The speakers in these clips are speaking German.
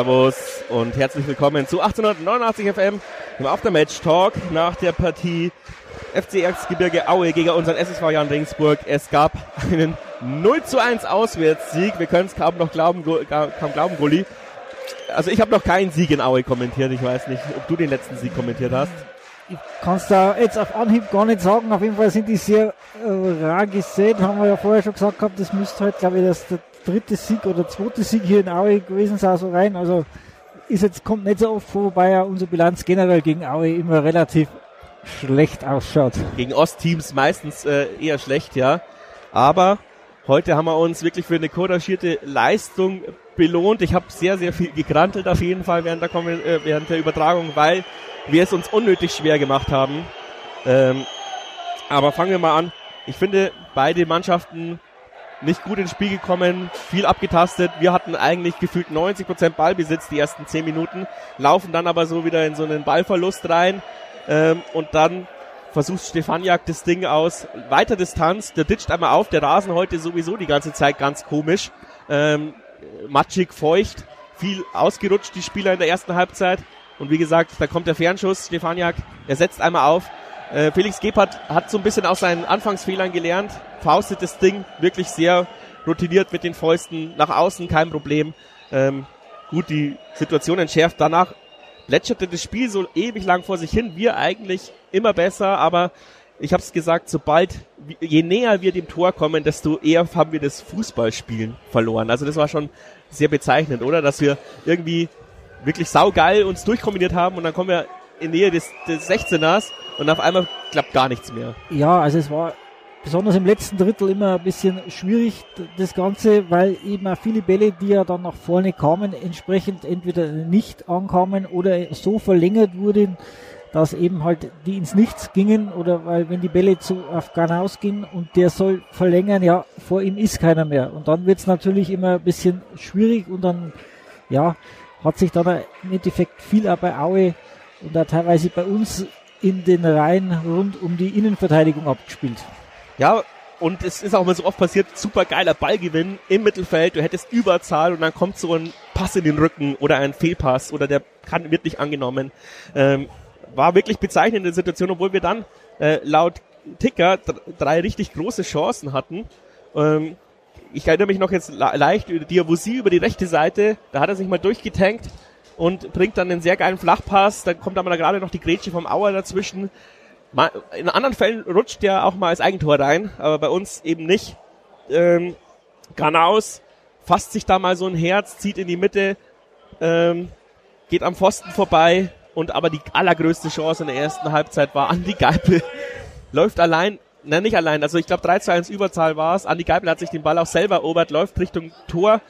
Servus und herzlich willkommen zu 1889 FM im Aftermatch Talk nach der Partie FC Erzgebirge Aue gegen unseren SSV Jan Regensburg. Es gab einen 0 zu 1 Auswärtssieg. Wir können es kaum noch glauben, kaum glauben, Gulli. Also ich habe noch keinen Sieg in Aue kommentiert. Ich weiß nicht, ob du den letzten Sieg kommentiert hast. Ich kann es da jetzt auf Anhieb gar nicht sagen. Auf jeden Fall sind die sehr äh, rar gesät. Haben wir ja vorher schon gesagt gehabt. Das müsste halt, glaube ich, das dritte Sieg oder zweite Sieg hier in Aue gewesen sein, so rein. Also ist jetzt, kommt nicht so oft vor, wobei ja unsere Bilanz generell gegen Aue immer relativ schlecht ausschaut. Gegen Ostteams meistens äh, eher schlecht, ja. Aber heute haben wir uns wirklich für eine couragierte Leistung belohnt. Ich habe sehr, sehr viel gekrantelt auf jeden Fall während der, äh, während der Übertragung, weil wir es uns unnötig schwer gemacht haben. Ähm, aber fangen wir mal an. Ich finde, beide Mannschaften nicht gut ins Spiel gekommen, viel abgetastet. Wir hatten eigentlich gefühlt 90% Ballbesitz die ersten 10 Minuten, laufen dann aber so wieder in so einen Ballverlust rein ähm, und dann versucht Stefaniak das Ding aus weiter Distanz, der ditcht einmal auf, der Rasen heute sowieso die ganze Zeit ganz komisch, ähm, matschig, feucht, viel ausgerutscht, die Spieler in der ersten Halbzeit. Und wie gesagt, da kommt der Fernschuss, Stefaniak, er setzt einmal auf, äh, Felix Gebhardt hat so ein bisschen aus seinen Anfangsfehlern gelernt, faustet das Ding wirklich sehr routiniert mit den Fäusten nach außen, kein Problem. Ähm, gut, die Situation entschärft. Danach plätscherte das Spiel so ewig lang vor sich hin. Wir eigentlich immer besser, aber ich habe es gesagt, sobald, je näher wir dem Tor kommen, desto eher haben wir das Fußballspielen verloren. Also das war schon sehr bezeichnend, oder? Dass wir irgendwie wirklich saugeil uns durchkombiniert haben und dann kommen wir in Nähe des, des 16ers und auf einmal klappt gar nichts mehr. Ja, also es war besonders im letzten Drittel immer ein bisschen schwierig, das Ganze, weil eben auch viele Bälle, die ja dann nach vorne kamen, entsprechend entweder nicht ankamen oder so verlängert wurden, dass eben halt die ins Nichts gingen oder weil wenn die Bälle zu auf Ganaus gehen und der soll verlängern, ja, vor ihm ist keiner mehr. Und dann wird es natürlich immer ein bisschen schwierig und dann, ja, hat sich dann im Endeffekt viel auch bei Aue und da teilweise bei uns in den Reihen rund um die Innenverteidigung abgespielt. Ja, und es ist auch mal so oft passiert, super geiler Ballgewinn im Mittelfeld, du hättest Überzahl und dann kommt so ein Pass in den Rücken oder ein Fehlpass oder der kann, wird nicht angenommen. Ähm, war wirklich bezeichnende Situation, obwohl wir dann äh, laut Ticker drei richtig große Chancen hatten. Ähm, ich erinnere mich noch jetzt leicht, Diabusi über die rechte Seite, da hat er sich mal durchgetankt und bringt dann einen sehr geilen Flachpass. Dann kommt aber da gerade noch die Grätsche vom Auer dazwischen. In anderen Fällen rutscht der auch mal als Eigentor rein, aber bei uns eben nicht. Ähm, Granaus fasst sich da mal so ein Herz, zieht in die Mitte, ähm, geht am Pfosten vorbei und aber die allergrößte Chance in der ersten Halbzeit war Andi Geipel. läuft allein, ne, nicht allein, also ich glaube 3 zu 1 Überzahl war es. Andi Geipel hat sich den Ball auch selber erobert, läuft Richtung Tor.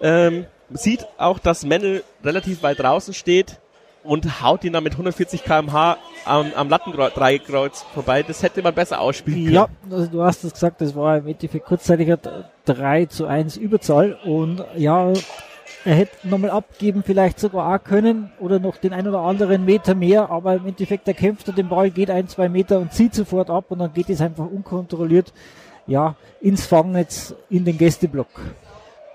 Ähm, sieht auch, dass Mendel relativ weit draußen steht und haut ihn dann mit 140 km/h am, am Lattendreieckreuz vorbei. Das hätte man besser ausspielen können. Ja, also du hast es gesagt, das war im Endeffekt kurzzeitiger 3 zu 1 Überzahl und ja, er hätte nochmal abgeben vielleicht sogar auch können oder noch den ein oder anderen Meter mehr, aber im Endeffekt der kämpft er den Ball, geht ein, zwei Meter und zieht sofort ab und dann geht es einfach unkontrolliert ja, ins Fangnetz in den Gästeblock.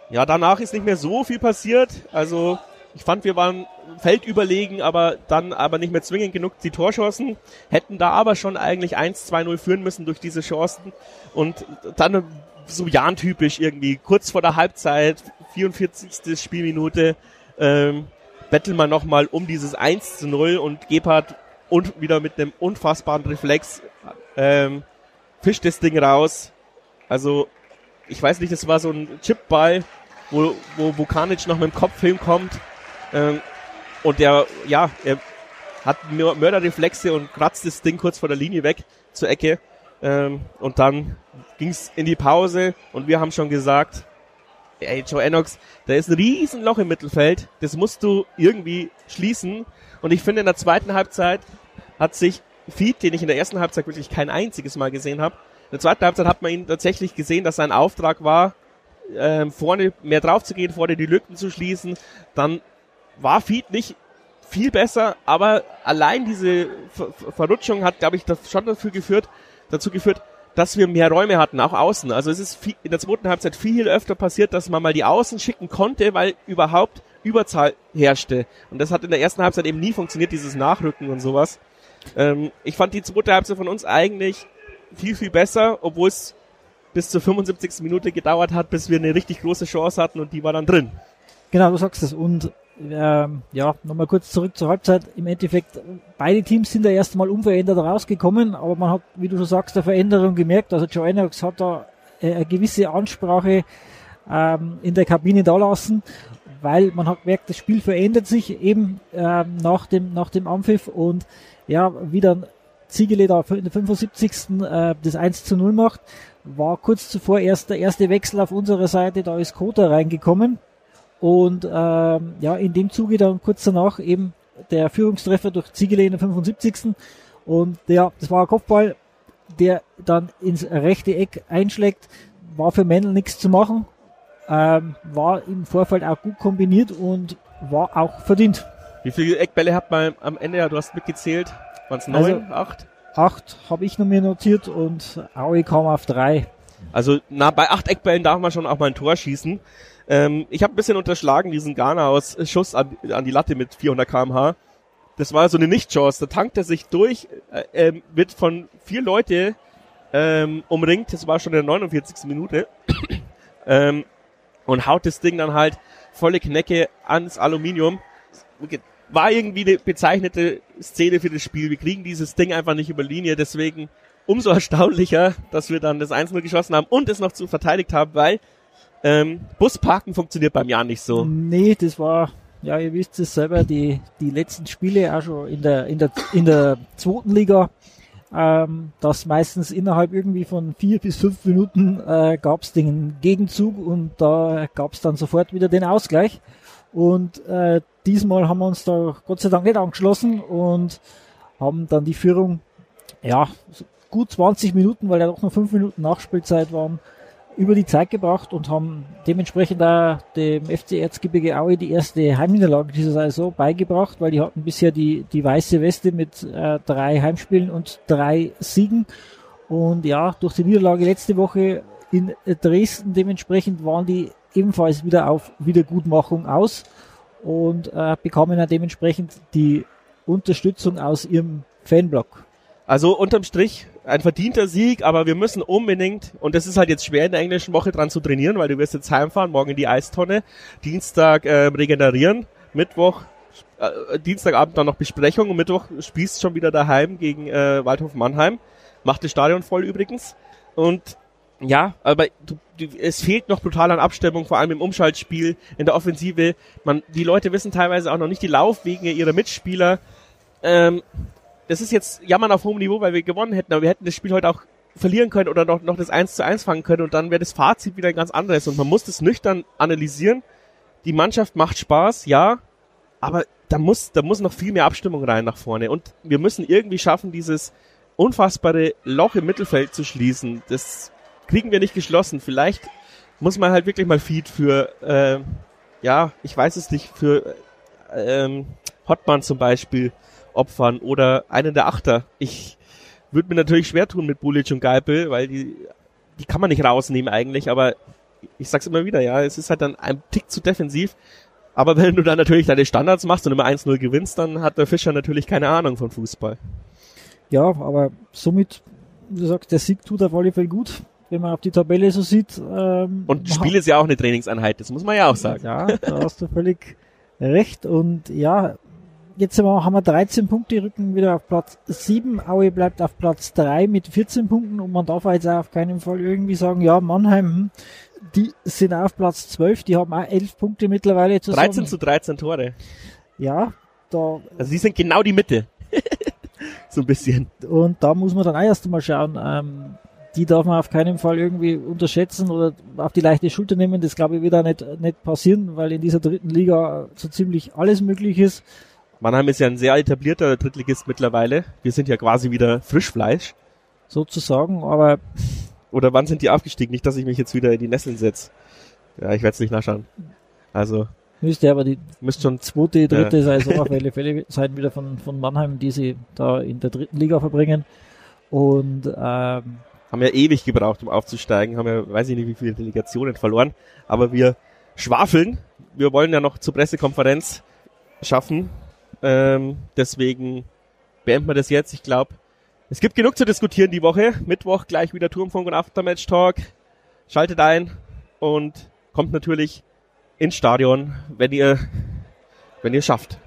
Ja, danach ist nicht mehr so viel passiert. Also ich fand, wir waren feldüberlegen, aber dann aber nicht mehr zwingend genug die Torchancen. Hätten da aber schon eigentlich 1-2-0 führen müssen durch diese Chancen. Und dann so Jan-typisch irgendwie, kurz vor der Halbzeit, 44. Spielminute, ähm, betteln wir nochmal um dieses 1 0 und Gebhardt und wieder mit einem unfassbaren Reflex ähm, fischt das Ding raus. Also ich weiß nicht, das war so ein Chipball, wo, wo Vukanic noch mit dem Kopf hinkommt. Ähm, und der, ja, er hat Mörderreflexe und kratzt das Ding kurz vor der Linie weg zur Ecke. Ähm, und dann ging's in die Pause und wir haben schon gesagt, ey, Joe Enox, da ist ein Riesenloch im Mittelfeld, das musst du irgendwie schließen. Und ich finde, in der zweiten Halbzeit hat sich Feed, den ich in der ersten Halbzeit wirklich kein einziges Mal gesehen habe, in der zweiten Halbzeit hat man ihn tatsächlich gesehen, dass sein Auftrag war, ähm, vorne mehr drauf zu gehen, vorne die Lücken zu schließen. Dann war Feed nicht viel besser, aber allein diese Ver Verrutschung hat, glaube ich, das schon dafür geführt, dazu geführt, dass wir mehr Räume hatten, auch außen. Also es ist viel, in der zweiten Halbzeit viel öfter passiert, dass man mal die Außen schicken konnte, weil überhaupt Überzahl herrschte. Und das hat in der ersten Halbzeit eben nie funktioniert, dieses Nachrücken und sowas. Ähm, ich fand die zweite Halbzeit von uns eigentlich viel, viel besser, obwohl es bis zur 75. Minute gedauert hat, bis wir eine richtig große Chance hatten und die war dann drin. Genau, du sagst es. Und ähm, ja, nochmal kurz zurück zur Halbzeit. Im Endeffekt, beide Teams sind da erst mal unverändert rausgekommen, aber man hat, wie du schon sagst, eine Veränderung gemerkt. Also Joe Enox hat da äh, eine gewisse Ansprache ähm, in der Kabine da lassen, weil man hat gemerkt, das Spiel verändert sich eben ähm, nach dem nach dem Anpfiff und ja, wie dann Ziegele da in der 75. Äh, das 1 zu 0 macht, war kurz zuvor erst der erste Wechsel auf unserer Seite, da ist Kota reingekommen und ähm, ja, in dem Zuge dann kurz danach eben der Führungstreffer durch Ziegele in der 75. Und ja, das war ein Kopfball, der dann ins rechte Eck einschlägt. War für Mendel nichts zu machen. Ähm, war im Vorfeld auch gut kombiniert und war auch verdient. Wie viele Eckbälle hat man am Ende? Ja, du hast mitgezählt. Waren es neun, also, acht? Acht habe ich noch mir notiert und Aue kam auf drei. Also na, bei acht Eckbällen darf man schon auch mal ein Tor schießen. Ähm, ich habe ein bisschen unterschlagen diesen Ghana aus Schuss an, an die Latte mit 400 kmh. Das war so eine Nicht-Chance. Da tankt er sich durch, äh, ähm, wird von vier Leute ähm, umringt. Das war schon in der 49. Minute. ähm, und haut das Ding dann halt volle Knecke ans Aluminium. War irgendwie eine bezeichnete Szene für das Spiel. Wir kriegen dieses Ding einfach nicht über Linie. Deswegen umso erstaunlicher, dass wir dann das 1-0 geschossen haben und es noch zu verteidigt haben, weil ähm, Busparken funktioniert beim Jahr nicht so. Nee, das war, ja, ihr wisst es selber, die, die letzten Spiele auch schon in der, in der, in der zweiten Liga, ähm, dass meistens innerhalb irgendwie von vier bis fünf Minuten äh, gab es den Gegenzug und da gab es dann sofort wieder den Ausgleich. Und äh, diesmal haben wir uns da Gott sei Dank nicht angeschlossen und haben dann die Führung, ja, gut 20 Minuten, weil ja doch noch fünf Minuten Nachspielzeit waren, über die Zeit gebracht und haben dementsprechend da dem FC Erzgebirge Aue die erste Heimniederlage dieser Saison beigebracht, weil die hatten bisher die, die weiße Weste mit äh, drei Heimspielen und drei Siegen. Und ja, durch die Niederlage letzte Woche in Dresden dementsprechend waren die ebenfalls wieder auf Wiedergutmachung aus und äh, bekamen ja dementsprechend die Unterstützung aus ihrem Fanblock. Also unterm Strich ein verdienter Sieg, aber wir müssen unbedingt, und das ist halt jetzt schwer in der englischen Woche dran zu trainieren, weil du wirst jetzt heimfahren, morgen in die Eistonne, Dienstag äh, regenerieren, Mittwoch, äh, Dienstagabend dann noch Besprechung und Mittwoch spielst schon wieder daheim gegen äh, Waldhof Mannheim. Macht das Stadion voll übrigens. Und ja, aber du, du, es fehlt noch brutal an Abstimmung, vor allem im Umschaltspiel, in der Offensive. Man, die Leute wissen teilweise auch noch nicht die Laufwege ihrer Mitspieler. Ähm, das ist jetzt Jammern auf hohem Niveau, weil wir gewonnen hätten, aber wir hätten das Spiel heute auch verlieren können oder noch, noch das 1 zu 1 fangen können und dann wäre das Fazit wieder ein ganz anderes. Und man muss das nüchtern analysieren. Die Mannschaft macht Spaß, ja, aber da muss, da muss noch viel mehr Abstimmung rein nach vorne. Und wir müssen irgendwie schaffen, dieses unfassbare Loch im Mittelfeld zu schließen. Das kriegen wir nicht geschlossen. Vielleicht muss man halt wirklich mal Feed für, äh, ja, ich weiß es nicht, für ähm, Hotman zum Beispiel opfern oder einen der Achter. Ich würde mir natürlich schwer tun mit Bulic und Geipel, weil die, die kann man nicht rausnehmen eigentlich, aber ich sag's immer wieder, ja, es ist halt dann ein Tick zu defensiv. Aber wenn du dann natürlich deine Standards machst und immer 1-0 gewinnst, dann hat der Fischer natürlich keine Ahnung von Fußball. Ja, aber somit, wie du sagst, der Sieg tut auf alle Fälle gut, wenn man auf die Tabelle so sieht. Ähm, und Spiel ist ja auch eine Trainingseinheit, das muss man ja auch sagen. Ja, da hast du völlig recht. Und ja, jetzt haben wir 13 Punkte, rücken wieder auf Platz 7. Aue bleibt auf Platz 3 mit 14 Punkten und man darf jetzt auch auf keinen Fall irgendwie sagen, ja, Mannheim, hm, die sind auf Platz 12, die haben auch 11 Punkte mittlerweile zusammen. 13 zu 13 Tore. Ja, da. Also die sind genau die Mitte. so ein bisschen. Und da muss man dann auch erst einmal schauen, ähm, die darf man auf keinen Fall irgendwie unterschätzen oder auf die leichte Schulter nehmen. Das glaube ich wird auch nicht, nicht passieren, weil in dieser dritten Liga so ziemlich alles möglich ist. Mannheim ist ja ein sehr etablierter Drittligist mittlerweile. Wir sind ja quasi wieder Frischfleisch. Sozusagen, aber. Oder wann sind die aufgestiegen? Nicht, dass ich mich jetzt wieder in die Nesseln setze. Ja, ich werde es nicht nachschauen. Also. Müsste aber die müsste schon zweite, dritte ja. Saison auf alle Fälle sein wieder von, von Mannheim, die sie da in der dritten Liga verbringen. Und ähm, haben ja ewig gebraucht, um aufzusteigen, haben ja, weiß ich nicht, wie viele Delegationen verloren, aber wir schwafeln wir wollen ja noch zur Pressekonferenz schaffen. Ähm, deswegen beenden wir das jetzt. Ich glaube, es gibt genug zu diskutieren die Woche. Mittwoch gleich wieder Turmfunk und Aftermatch Talk. Schaltet ein und kommt natürlich ins Stadion, wenn ihr, wenn ihr schafft.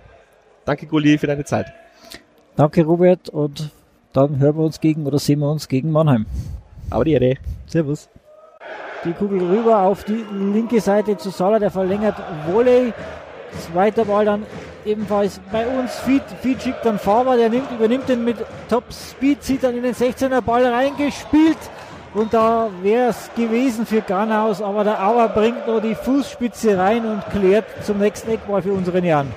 Danke, Gulli, für deine Zeit. Danke, Robert, und dann hören wir uns gegen oder sehen wir uns gegen Mannheim. Aber die Ehre. Servus. Die Kugel rüber auf die linke Seite zu Salah, der verlängert Volley. Zweiter Ball dann ebenfalls bei uns. Feed, Feed schickt dann Faber, der nimmt, übernimmt den mit Top Speed, zieht dann in den 16er Ball reingespielt. Und da wäre es gewesen für Garnaus, aber der Auer bringt nur die Fußspitze rein und klärt zum nächsten Eckball für unseren Jan.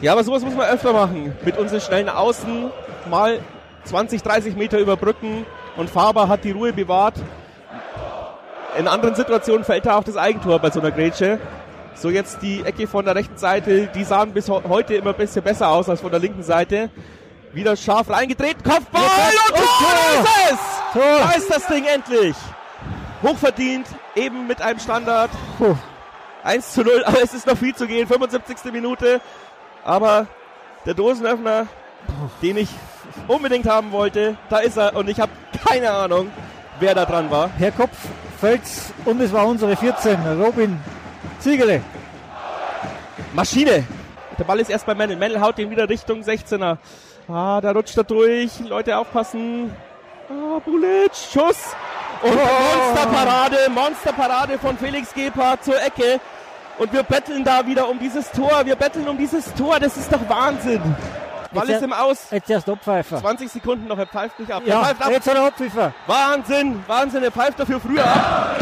Ja, aber sowas muss man öfter machen. Mit unseren schnellen Außen mal 20, 30 Meter überbrücken und Faber hat die Ruhe bewahrt. In anderen Situationen fällt er auch das Eigentor bei so einer Grätsche. So jetzt die Ecke von der rechten Seite, die sahen bis heute immer ein bisschen besser aus als von der linken Seite. Wieder scharf reingedreht, Kopfball und, Tor, Tor ist es! Tor. Da ist das Ding endlich. Hochverdient, eben mit einem Standard. Puh. 1 zu 0, aber es ist noch viel zu gehen, 75. Minute. Aber der Dosenöffner, den ich unbedingt haben wollte, da ist er und ich habe keine Ahnung, wer da dran war. Herr Kopf, Fels und es war unsere 14, Robin Ziegele. Maschine. Der Ball ist erst bei Mendel. Mendel haut den wieder Richtung 16er. Ah, da rutscht er durch. Leute aufpassen. Ah, Bulic, Schuss. Und oh. Monsterparade, Monsterparade von Felix Gebhardt zur Ecke. Und wir betteln da wieder um dieses Tor. Wir betteln um dieses Tor. Das ist doch Wahnsinn. Ball ist im Aus. Jetzt erst Abpfeifer. 20 Sekunden noch, er pfeift nicht ab. Ja, pfeift ab. jetzt hat er Abpfeifer. Wahnsinn, Wahnsinn, er pfeift dafür früher ab.